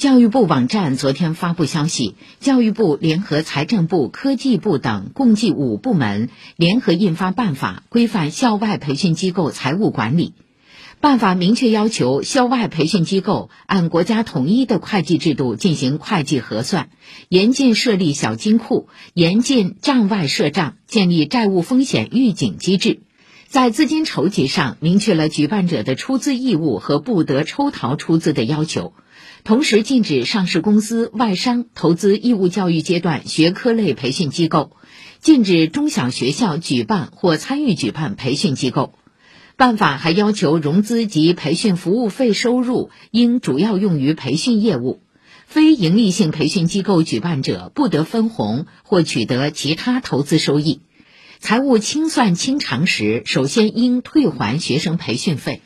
教育部网站昨天发布消息，教育部联合财政部、科技部等共计五部门联合印发办法，规范校外培训机构财务管理。办法明确要求，校外培训机构按国家统一的会计制度进行会计核算，严禁设立小金库，严禁账外设账，建立债务风险预警机制。在资金筹集上，明确了举办者的出资义务和不得抽逃出资的要求。同时，禁止上市公司、外商投资义务教育阶段学科类培训机构，禁止中小学校举办或参与举办培训机构。办法还要求，融资及培训服务费收入应主要用于培训业务，非营利性培训机构举办者不得分红或取得其他投资收益。财务清算清偿时，首先应退还学生培训费。